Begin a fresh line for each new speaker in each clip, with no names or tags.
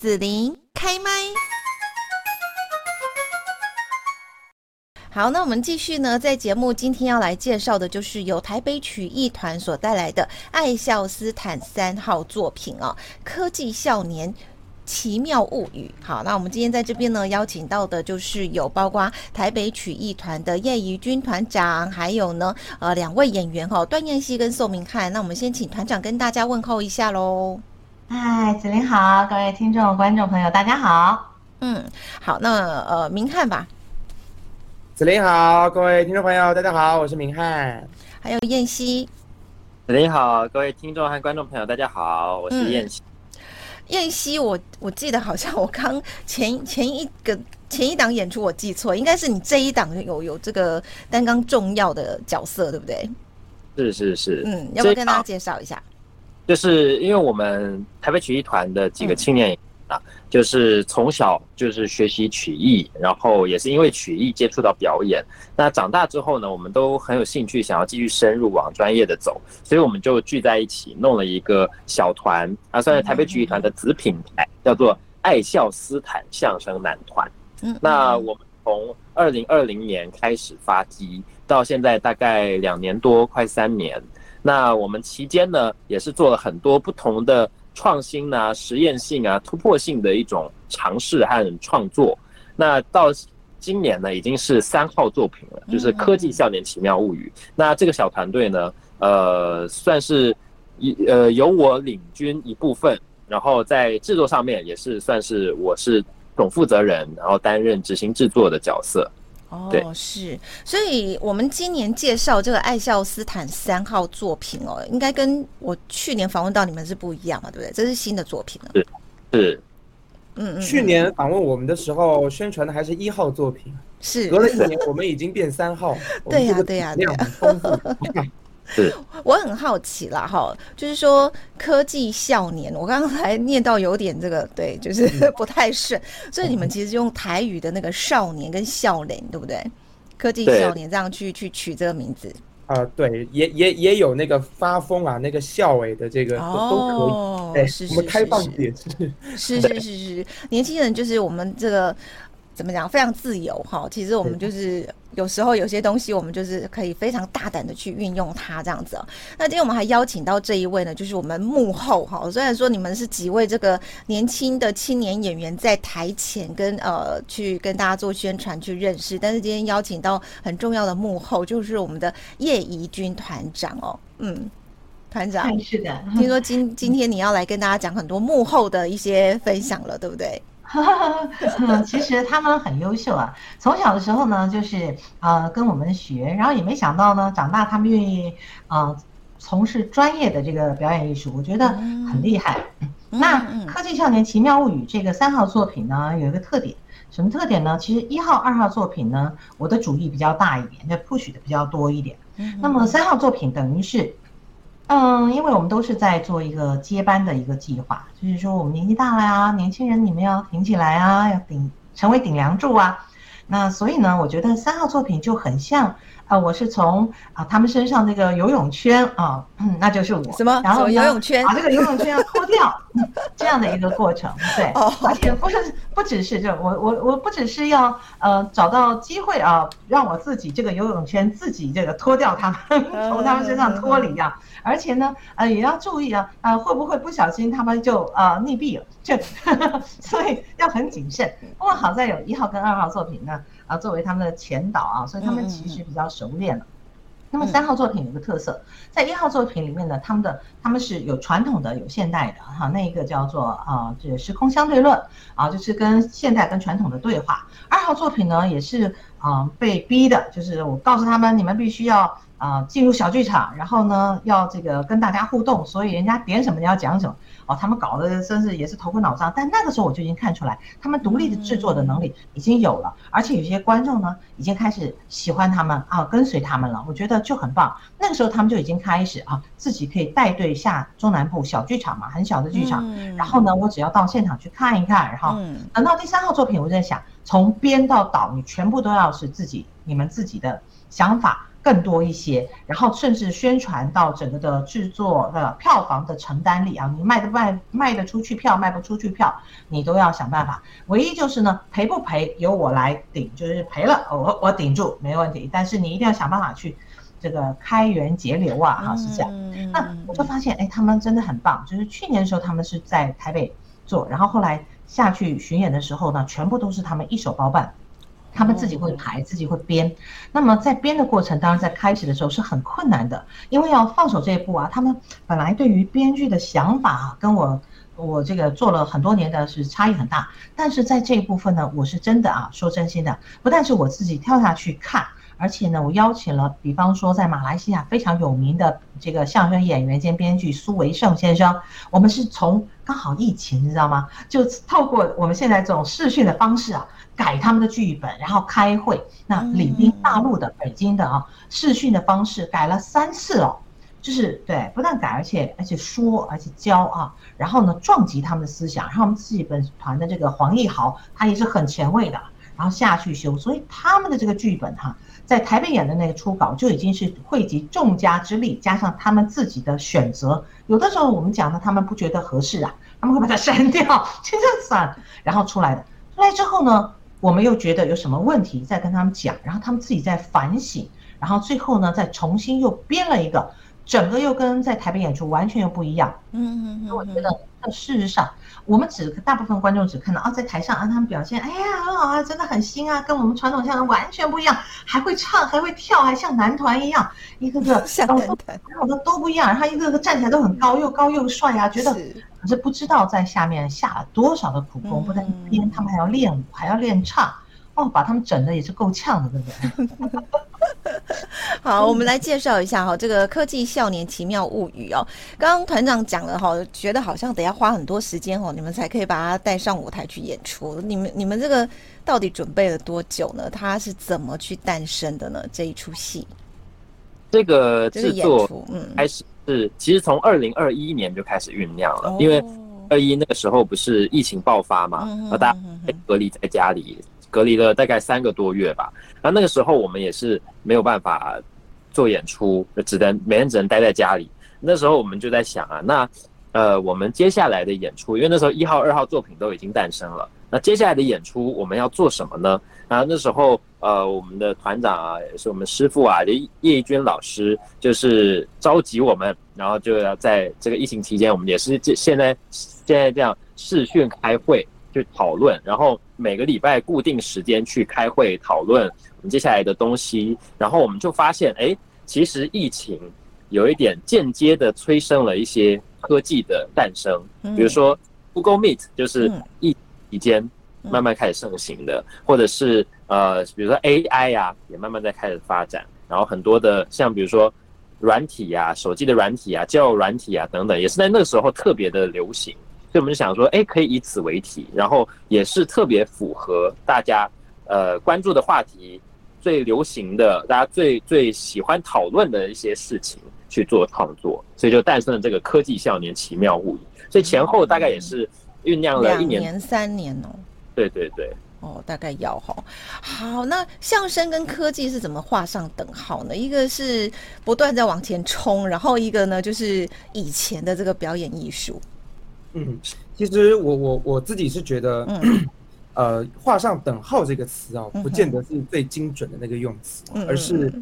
子琳开麦。好，那我们继续呢，在节目今天要来介绍的就是由台北曲艺团所带来的爱笑斯坦三号作品哦，《科技少年奇妙物语》。好，那我们今天在这边呢，邀请到的就是有包括台北曲艺团的叶怡君团长，还有呢，呃，两位演员哈、段彦希跟宋明翰。那我们先请团长跟大家问候一下喽。
嗨，子琳好，各位听众、观众朋友，大家好。
嗯，好，那呃，明翰吧。
子琳好，各位听众朋友，大家好，我是明翰。
还有燕西。
子琳好，各位听众和观众朋友，大家好，我是彦希。
彦、嗯、希，我我记得好像我刚前前一个前一档演出，我记错，应该是你这一档有有这个担纲重要的角色，对不对？
是是是。
嗯，要不要跟大家介绍一下？
就是因为我们台北曲艺团的几个青年啊，嗯、就是从小就是学习曲艺，然后也是因为曲艺接触到表演。那长大之后呢，我们都很有兴趣，想要继续深入往专业的走，所以我们就聚在一起弄了一个小团啊，算是台北曲艺团的子品牌，叫做爱笑斯坦相声男团。嗯，那我们从二零二零年开始发迹，到现在大概两年多，快三年。那我们期间呢，也是做了很多不同的创新啊、实验性啊、突破性的一种尝试和创作。那到今年呢，已经是三号作品了，就是《科技少年奇妙物语》。那这个小团队呢，呃，算是一呃由我领军一部分，然后在制作上面也是算是我是总负责人，然后担任执行制作的角色。
哦，是，所以我们今年介绍这个爱笑斯坦三号作品哦，应该跟我去年访问到你们是不一样嘛，对不对？这是新的作品了。
是，是，
嗯嗯。
去年访问我们的时候，宣传的还是一号作品，
是。
隔了一年，我们已经变三号。
对呀，对呀，量很丰富。
是。
我很好奇啦，哈，就是说科技少年，我刚刚才念到有点这个，对，就是 不太顺，嗯、所以你们其实用台语的那个少年跟少年，对不对？科技少年这样去去取这个名字。
啊、呃，对，也也也有那个发疯啊，那个校委的这个都、哦、都可以，哎，是是是是我们开放点
是。是是 是是，年轻人就是我们这个。怎么讲？非常自由哈。其实我们就是有时候有些东西，我们就是可以非常大胆的去运用它这样子。那今天我们还邀请到这一位呢，就是我们幕后哈。虽然说你们是几位这个年轻的青年演员在台前跟呃去跟大家做宣传去认识，但是今天邀请到很重要的幕后，就是我们的叶怡君团长哦。嗯，团长
是的。
听说今今天你要来跟大家讲很多幕后的一些分享了，对不对？
其实他们很优秀啊，从小的时候呢，就是呃跟我们学，然后也没想到呢，长大他们愿意呃从事专业的这个表演艺术，我觉得很厉害。嗯、那《科技少年奇妙物语》这个三号作品呢，有一个特点，什么特点呢？其实一号、二号作品呢，我的主意比较大一点，那 push 的比较多一点。那么三号作品等于是。嗯，因为我们都是在做一个接班的一个计划，就是说我们年纪大了呀，年轻人你们要挺起来啊，要顶成为顶梁柱啊。那所以呢，我觉得三号作品就很像。啊，我是从啊他们身上那个游泳圈啊，嗯，那就是我。
什么？然后游泳圈？
把这个游泳圈要脱掉，这样的一个过程。对，而且不是不只是这，我我我不只是要呃找到机会啊，让我自己这个游泳圈自己这个脱掉他们，从他们身上脱离啊。而且呢，呃也要注意啊，啊会不会不小心他们就呃溺毙了？就 所以要很谨慎。不过好在有一号跟二号作品呢。啊，作为他们的前导啊，所以他们其实比较熟练了。嗯嗯，那么三号作品有个特色，在一号作品里面呢，他们的他们是有传统的，有现代的哈。那一个叫做啊，这个时空相对论啊，就是跟现代跟传统的对话。二号作品呢，也是啊被逼的，就是我告诉他们，你们必须要啊进入小剧场，然后呢要这个跟大家互动，所以人家点什么你要讲什么。哦，他们搞得真是也是头昏脑胀，但那个时候我就已经看出来，他们独立的制作的能力已经有了，而且有些观众呢已经开始喜欢他们啊，跟随他们了，我觉得就很棒。那个时候他们就已经开始啊，自己可以带队下中南部小剧场嘛，很小的剧场，然后呢，我只要到现场去看一看，然后等到第三号作品，我在想，从编到导，你全部都要是自己，你们自己的想法。更多一些，然后甚至宣传到整个的制作的票房的承担力啊，你卖的卖卖得出去票，卖不出去票，你都要想办法。唯一就是呢，赔不赔由我来顶，就是赔了我我顶住没问题，但是你一定要想办法去这个开源节流啊，哈，是这样。那我就发现，哎，他们真的很棒，就是去年的时候他们是在台北做，然后后来下去巡演的时候呢，全部都是他们一手包办。他们自己会排，自己会编。那么在编的过程，当然在开始的时候是很困难的，因为要放手这一步啊。他们本来对于编剧的想法啊，跟我我这个做了很多年的是差异很大。但是在这一部分呢，我是真的啊，说真心的，不但是我自己跳下去看，而且呢，我邀请了，比方说在马来西亚非常有名的这个相声演员兼编剧苏维盛先生，我们是从刚好疫情，你知道吗？就透过我们现在这种视讯的方式啊。改他们的剧本，然后开会。那领兵大陆的、北京的啊，视讯的方式改了三次哦，就是对，不但改，而且而且说，而且教啊，然后呢，撞击他们的思想。然后我们自己本团的这个黄义豪，他也是很前卫的，然后下去修。所以他们的这个剧本哈，在台北演的那个初稿就已经是汇集众家之力，加上他们自己的选择。有的时候我们讲的，他们不觉得合适啊，他们会把它 删掉，就这样算，然后出来的。出来之后呢？我们又觉得有什么问题，再跟他们讲，然后他们自己在反省，然后最后呢，再重新又编了一个，整个又跟在台北演出完全又不一样。嗯嗯嗯。我觉得，事实上，我们只大部分观众只看到啊，在台上啊，他们表现，哎呀，很好啊，真的很新啊，跟我们传统相声完全不一样，还会唱，还会跳，还像男团一样，一个个 像男团，好像都不一样，然后一个个站起来都很高，又高又帅啊，觉得。可是不知道在下面下了多少的苦功，不但编，他们还要练舞，还要练唱，哦，把他们整的也是够呛的，对不对？
好，我们来介绍一下哈，这个科技少年奇妙物语哦。刚刚团长讲了哈，觉得好像得要花很多时间哦，你们才可以把它带上舞台去演出。你们你们这个到底准备了多久呢？它是怎么去诞生的呢？这一出戏，
这个制作嗯开始。是，其实从二零二一年就开始酝酿了，因为二一那个时候不是疫情爆发嘛，然后大家隔离在家里，隔离了大概三个多月吧。然后那个时候我们也是没有办法做演出，只能每天只能待在家里。那时候我们就在想啊，那呃我们接下来的演出，因为那时候一号、二号作品都已经诞生了，那接下来的演出我们要做什么呢？然后那时候。呃，我们的团长啊，也是我们师傅啊，叶叶军老师，就是召集我们，然后就要在这个疫情期间，我们也是这现在现在这样视讯开会去讨论，然后每个礼拜固定时间去开会讨论我们接下来的东西，然后我们就发现，哎，其实疫情有一点间接的催生了一些科技的诞生，比如说 Google Meet，就是疫情期间慢慢开始盛行的，或者是。呃，比如说 AI 呀、啊，也慢慢在开始发展，然后很多的像比如说软体呀、啊、手机的软体啊、交友软体啊等等，也是在那个时候特别的流行，所以我们就想说，哎，可以以此为题，然后也是特别符合大家呃关注的话题，最流行的，大家最最喜欢讨论的一些事情去做创作，所以就诞生了这个科技少年奇妙物语。所以前后大概也是酝酿了一年、
三年哦。
对对对。
哦，大概要哈。好，那相声跟科技是怎么画上等号呢？一个是不断在往前冲，然后一个呢就是以前的这个表演艺术。
嗯，其实我我我自己是觉得，嗯、呃，画上等号这个词啊，不见得是最精准的那个用词，嗯、而是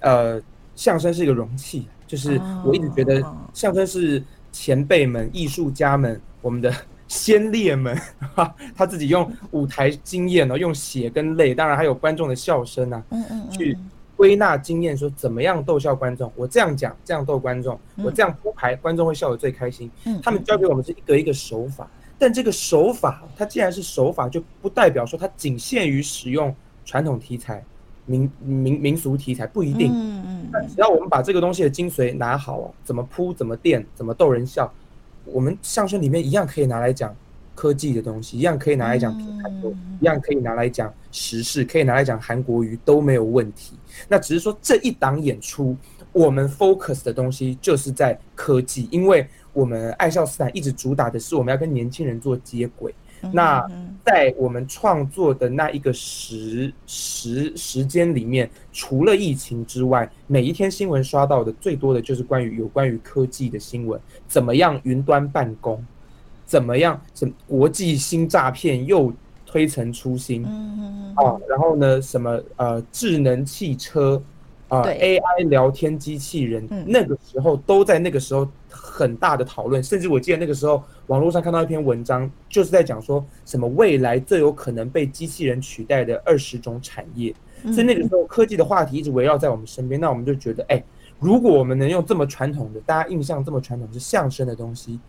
呃，相声是一个容器，就是我一直觉得相声是前辈们、艺术家们我们的。先烈们，哈，他自己用舞台经验呢，用血跟泪，当然还有观众的笑声啊，嗯嗯，去归纳经验，说怎么样逗笑观众。我这样讲，这样逗观众，我这样铺排，观众会笑得最开心。他们教给我们是一个一个手法，但这个手法，它既然是手法，就不代表说它仅限于使用传统题材、民民民俗题材，不一定。嗯嗯，但只要我们把这个东西的精髓拿好，怎么铺，怎么垫，怎么逗人笑。我们相声里面一样可以拿来讲科技的东西，一样可以拿来讲品牌，一样可以拿来讲时事，可以拿来讲韩国瑜都没有问题。那只是说这一档演出，我们 focus 的东西就是在科技，因为我们爱笑斯坦一直主打的是我们要跟年轻人做接轨。那在我们创作的那一个时时时间里面，除了疫情之外，每一天新闻刷到的最多的就是关于有关于科技的新闻，怎么样云端办公，怎么样什么国际新诈骗又推陈出新，嗯啊，然后呢，什么呃智能汽车。啊，AI 聊天机器人，那个时候都在那个时候很大的讨论，甚至我记得那个时候网络上看到一篇文章，就是在讲说什么未来最有可能被机器人取代的二十种产业。所以那个时候科技的话题一直围绕在我们身边，那我们就觉得，哎，如果我们能用这么传统的，大家印象这么传统是相声的东西，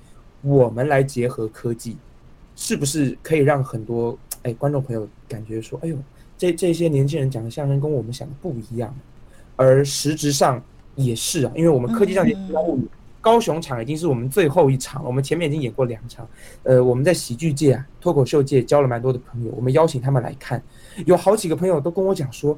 我们来结合科技，是不是可以让很多哎观众朋友感觉说，哎呦，这这些年轻人讲的相声跟我们想的不一样。而实质上也是啊，因为我们科技少年奇妙物语高雄场已经是我们最后一场了，我们前面已经演过两场。呃，我们在喜剧界啊、脱口秀界交了蛮多的朋友，我们邀请他们来看，有好几个朋友都跟我讲说，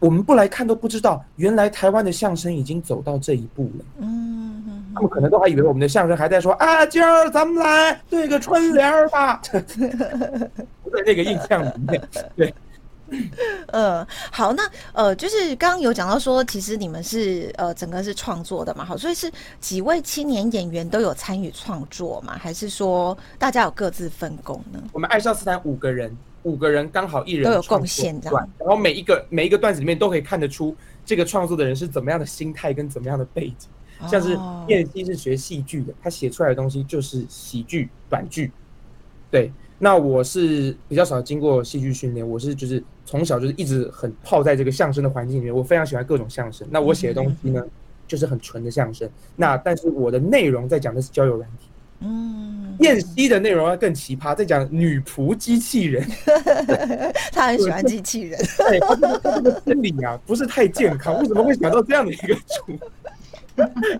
我们不来看都不知道，原来台湾的相声已经走到这一步了。嗯，他们可能都还以为我们的相声还在说啊，今儿咱们来对个春联吧，不在那个印象里面，对。
呃，好，那呃，就是刚刚有讲到说，其实你们是呃，整个是创作的嘛，好，所以是几位青年演员都有参与创作嘛，还是说大家有各自分工呢？
我们爱笑斯坦五个人，五个人刚好一人
都有贡献，
然后每一个每一个段子里面都可以看得出这个创作的人是怎么样的心态跟怎么样的背景，哦、像是燕西是学戏剧的，他写出来的东西就是喜剧短剧，对。那我是比较少经过戏剧训练，我是就是从小就是一直很泡在这个相声的环境里面，我非常喜欢各种相声。那我写的东西呢，就是很纯的相声。那但是我的内容在讲的是交友软体。嗯，燕西的内容要更奇葩，在讲女仆机器人。
他很喜欢机器人。
对，他这个心理啊不是太健康，为什么会想到这样的一个主？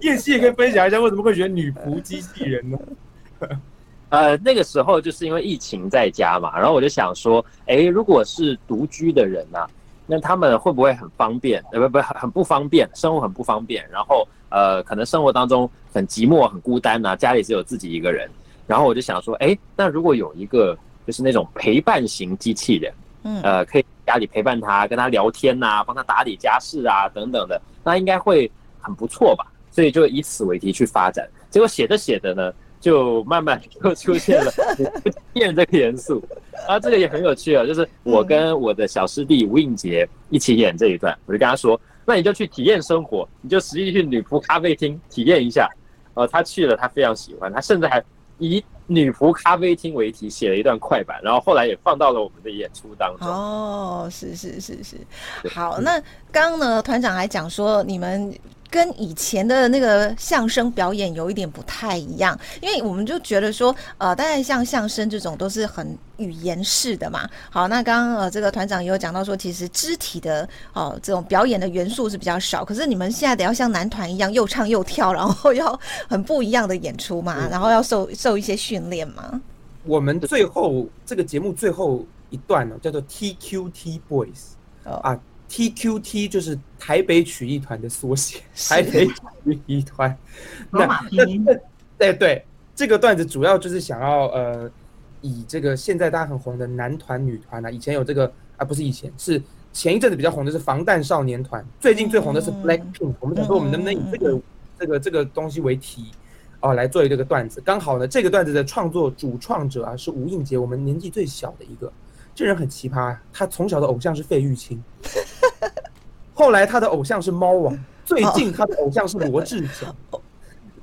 燕西也可以分享一下为什么会选女仆机器人呢？
呃，那个时候就是因为疫情在家嘛，然后我就想说，哎，如果是独居的人呐、啊，那他们会不会很方便？呃，不不，很不方便，生活很不方便。然后，呃，可能生活当中很寂寞、很孤单呐、啊，家里只有自己一个人。然后我就想说，哎，那如果有一个就是那种陪伴型机器人，嗯，呃，可以家里陪伴他，跟他聊天呐、啊，帮他打理家事啊，等等的，那应该会很不错吧？所以就以此为题去发展。结果写着写着呢。就慢慢就出现了变这个元素，啊，这个也很有趣啊。就是我跟我的小师弟吴映杰一起演这一段，我就跟他说：“那你就去体验生活，你就实际去女仆咖啡厅体验一下。”呃，他去了，他非常喜欢，他甚至还以女仆咖啡厅为题写了一段快板，然后后来也放到了我们的演出当中。
哦，是是是是，好，那刚刚呢，团长还讲说你们。跟以前的那个相声表演有一点不太一样，因为我们就觉得说，呃，大概像相声这种都是很语言式的嘛。好，那刚刚呃这个团长也有讲到说，其实肢体的哦、呃、这种表演的元素是比较少。可是你们现在得要像男团一样又唱又跳，然后要很不一样的演出嘛，然后要受受一些训练嘛。
我们最后这个节目最后一段呢，叫做 TQT Boys 啊。TQT 就是台北曲艺团的缩写，台北曲艺团。那那对对，这个段子主要就是想要呃，以这个现在大家很红的男团女团啊，以前有这个啊，不是以前，是前一阵子比较红的是防弹少年团，最近最红的是 Blackpink。我们想说，我们能不能以这个这个这个东西为题哦，来做一个个段子？刚好呢，这个段子的创作主创者啊是吴映洁，我们年纪最小的一个。这人很奇葩，他从小的偶像是费玉清。后来他的偶像是猫王，最近他的偶像是罗志祥。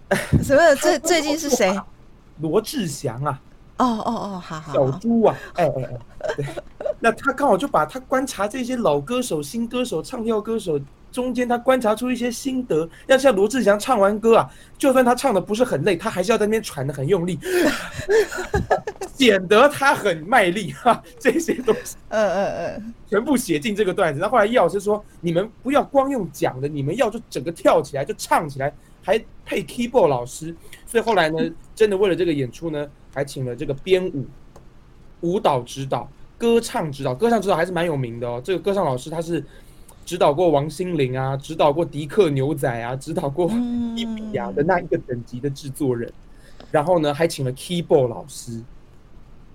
什么？最最近是谁？
罗志祥啊！
哦哦哦，好好。
小猪啊！哎哎哎，对。那他刚好就把他观察这些老歌手、新歌手、唱跳歌手中间，他观察出一些心得。要像罗志祥唱完歌啊，就算他唱的不是很累，他还是要在那边喘的 很用力。显得他很卖力哈，这些东西，嗯嗯嗯，全部写进这个段子。然后后来叶老师说：“你们不要光用讲的，你们要就整个跳起来，就唱起来，还配 keyboard 老师。”所以后来呢，真的为了这个演出呢，还请了这个编舞、舞蹈指导、歌唱指导。歌唱指导还是蛮有名的哦。这个歌唱老师他是指导过王心凌啊，指导过迪克牛仔啊，指导过伊比亚的那一个等级的制作人。然后呢，还请了 keyboard 老师。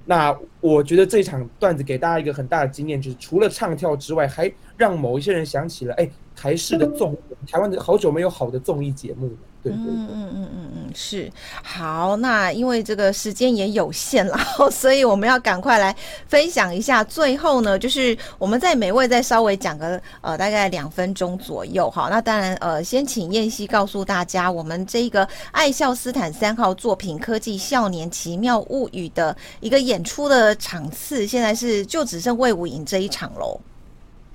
那我觉得这场段子给大家一个很大的经验，就是除了唱跳之外，还让某一些人想起了，哎，台式的综，台湾的好久没有好的综艺节目了。
嗯嗯嗯嗯嗯，是好。那因为这个时间也有限了，所以我们要赶快来分享一下。最后呢，就是我们在每位再稍微讲个呃大概两分钟左右哈。那当然呃，先请彦希告诉大家，我们这个爱笑斯坦三号作品《科技少年奇妙物语》的一个演出的场次，现在是就只剩魏武营这一场喽。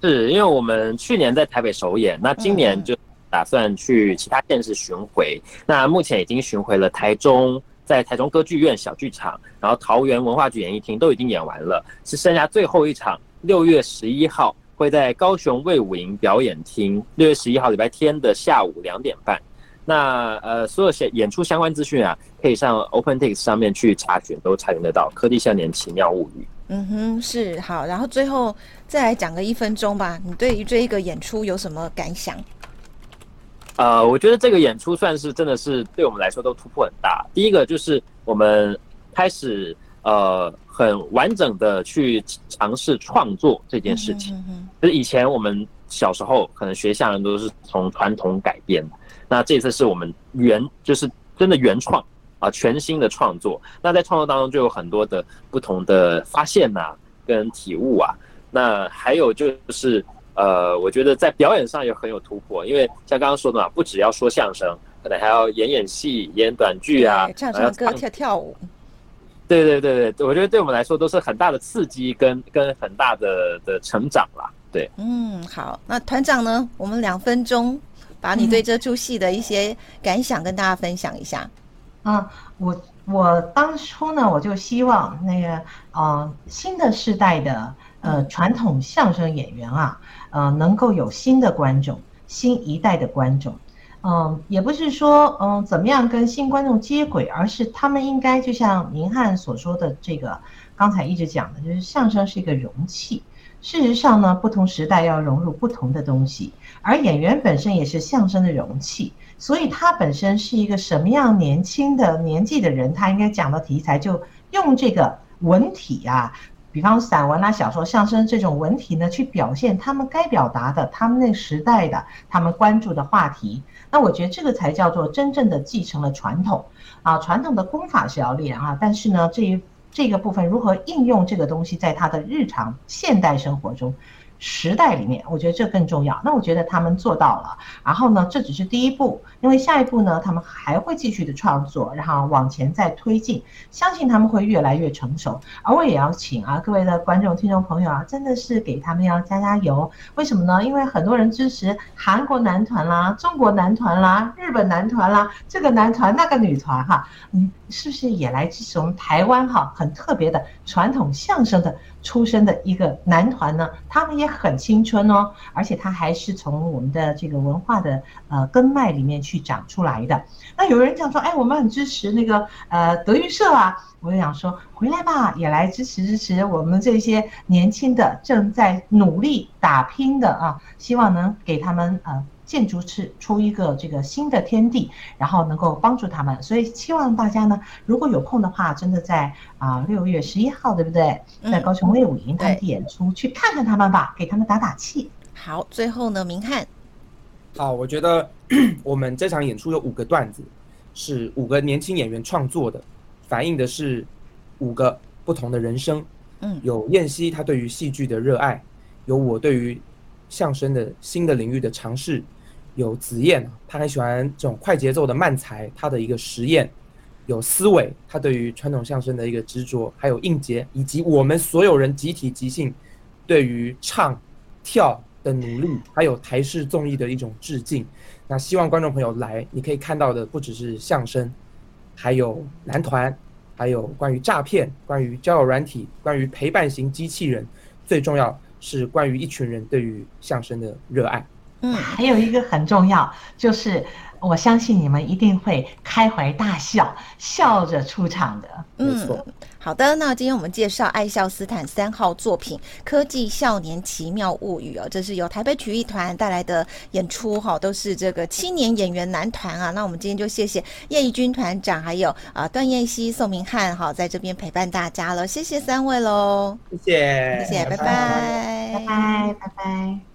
是因为我们去年在台北首演，那今年就、打算去其他县市巡回，那目前已经巡回了台中，在台中歌剧院小剧场，然后桃园文化局演艺厅都已经演完了，是剩下最后一场，六月十一号会在高雄卫武营表演厅，六月十一号礼拜天的下午两点半。那呃，所有演演出相关资讯啊，可以上 OpenTix 上面去查询，都查询得到。科技少年奇妙物语。
嗯哼，是好，然后最后再来讲个一分钟吧。你对于这一个演出有什么感想？
呃，我觉得这个演出算是真的是对我们来说都突破很大。第一个就是我们开始呃很完整的去尝试创作这件事情。就是以前我们小时候可能学相声都是从传统改编，那这次是我们原就是真的原创啊，全新的创作。那在创作当中就有很多的不同的发现呐、啊，跟体悟啊。那还有就是。呃，我觉得在表演上也很有突破，因为像刚刚说的嘛，不只要说相声，可能还要演演戏、演短剧啊，
唱唱歌、跳跳舞。
对对对对，我觉得对我们来说都是很大的刺激跟跟很大的的成长啦。对，
嗯，好，那团长呢？我们两分钟把你对这出戏的一些感想跟大家分享一下。
嗯，啊、我我当初呢，我就希望那个呃新的世代的呃传统相声演员啊。呃，能够有新的观众，新一代的观众，嗯、也不是说，嗯、怎么样跟新观众接轨，而是他们应该就像明翰所说的这个，刚才一直讲的，就是相声是一个容器。事实上呢，不同时代要融入不同的东西，而演员本身也是相声的容器，所以他本身是一个什么样年轻的年纪的人，他应该讲的题材就用这个文体啊。比方散文啊、小说、相声这种文体呢，去表现他们该表达的、他们那时代的、他们关注的话题。那我觉得这个才叫做真正的继承了传统啊。传统的功法是要练啊，但是呢，这一这个部分如何应用这个东西在他的日常现代生活中？时代里面，我觉得这更重要。那我觉得他们做到了。然后呢，这只是第一步，因为下一步呢，他们还会继续的创作，然后往前再推进。相信他们会越来越成熟。而我也要请啊，各位的观众、听众朋友啊，真的是给他们要加加油。为什么呢？因为很多人支持韩国男团啦、中国男团啦、日本男团啦，这个男团那个女团哈，你是不是也来支持我们台湾哈？很特别的传统相声的。出身的一个男团呢，他们也很青春哦，而且他还是从我们的这个文化的呃根脉里面去长出来的。那有人讲说，哎，我们很支持那个呃德云社啊，我就想说，回来吧，也来支持支持我们这些年轻的正在努力打拼的啊，希望能给他们呃。建筑出出一个这个新的天地，然后能够帮助他们，所以希望大家呢，如果有空的话，真的在啊六月十一号，对不对？在高雄卫武营他们的演出，去看看他们吧，给他们打打气。
好，最后呢，明翰。
好，我觉得 我们这场演出有五个段子，是五个年轻演员创作的，反映的是五个不同的人生。嗯，有燕西他对于戏剧的热爱，有我对于相声的新的领域的尝试。有子燕，他很喜欢这种快节奏的慢才，他的一个实验；有思维，他对于传统相声的一个执着；还有映洁，以及我们所有人集体即兴对于唱跳的努力，还有台式综艺的一种致敬。那希望观众朋友来，你可以看到的不只是相声，还有男团，还有关于诈骗、关于交友软体、关于陪伴型机器人，最重要是关于一群人对于相声的热爱。
嗯，还有一个很重要就是。我相信你们一定会开怀大笑，笑着出场的。
嗯，好的。那今天我们介绍爱笑斯坦三号作品《科技少年奇妙物语》哦，这是由台北曲艺团带来的演出哈，都是这个青年演员男团啊。那我们今天就谢谢叶怡君团长，还有啊段彦希、宋明翰哈，在这边陪伴大家了。谢谢三位喽，
谢谢，
谢谢，拜拜，
拜拜，拜拜。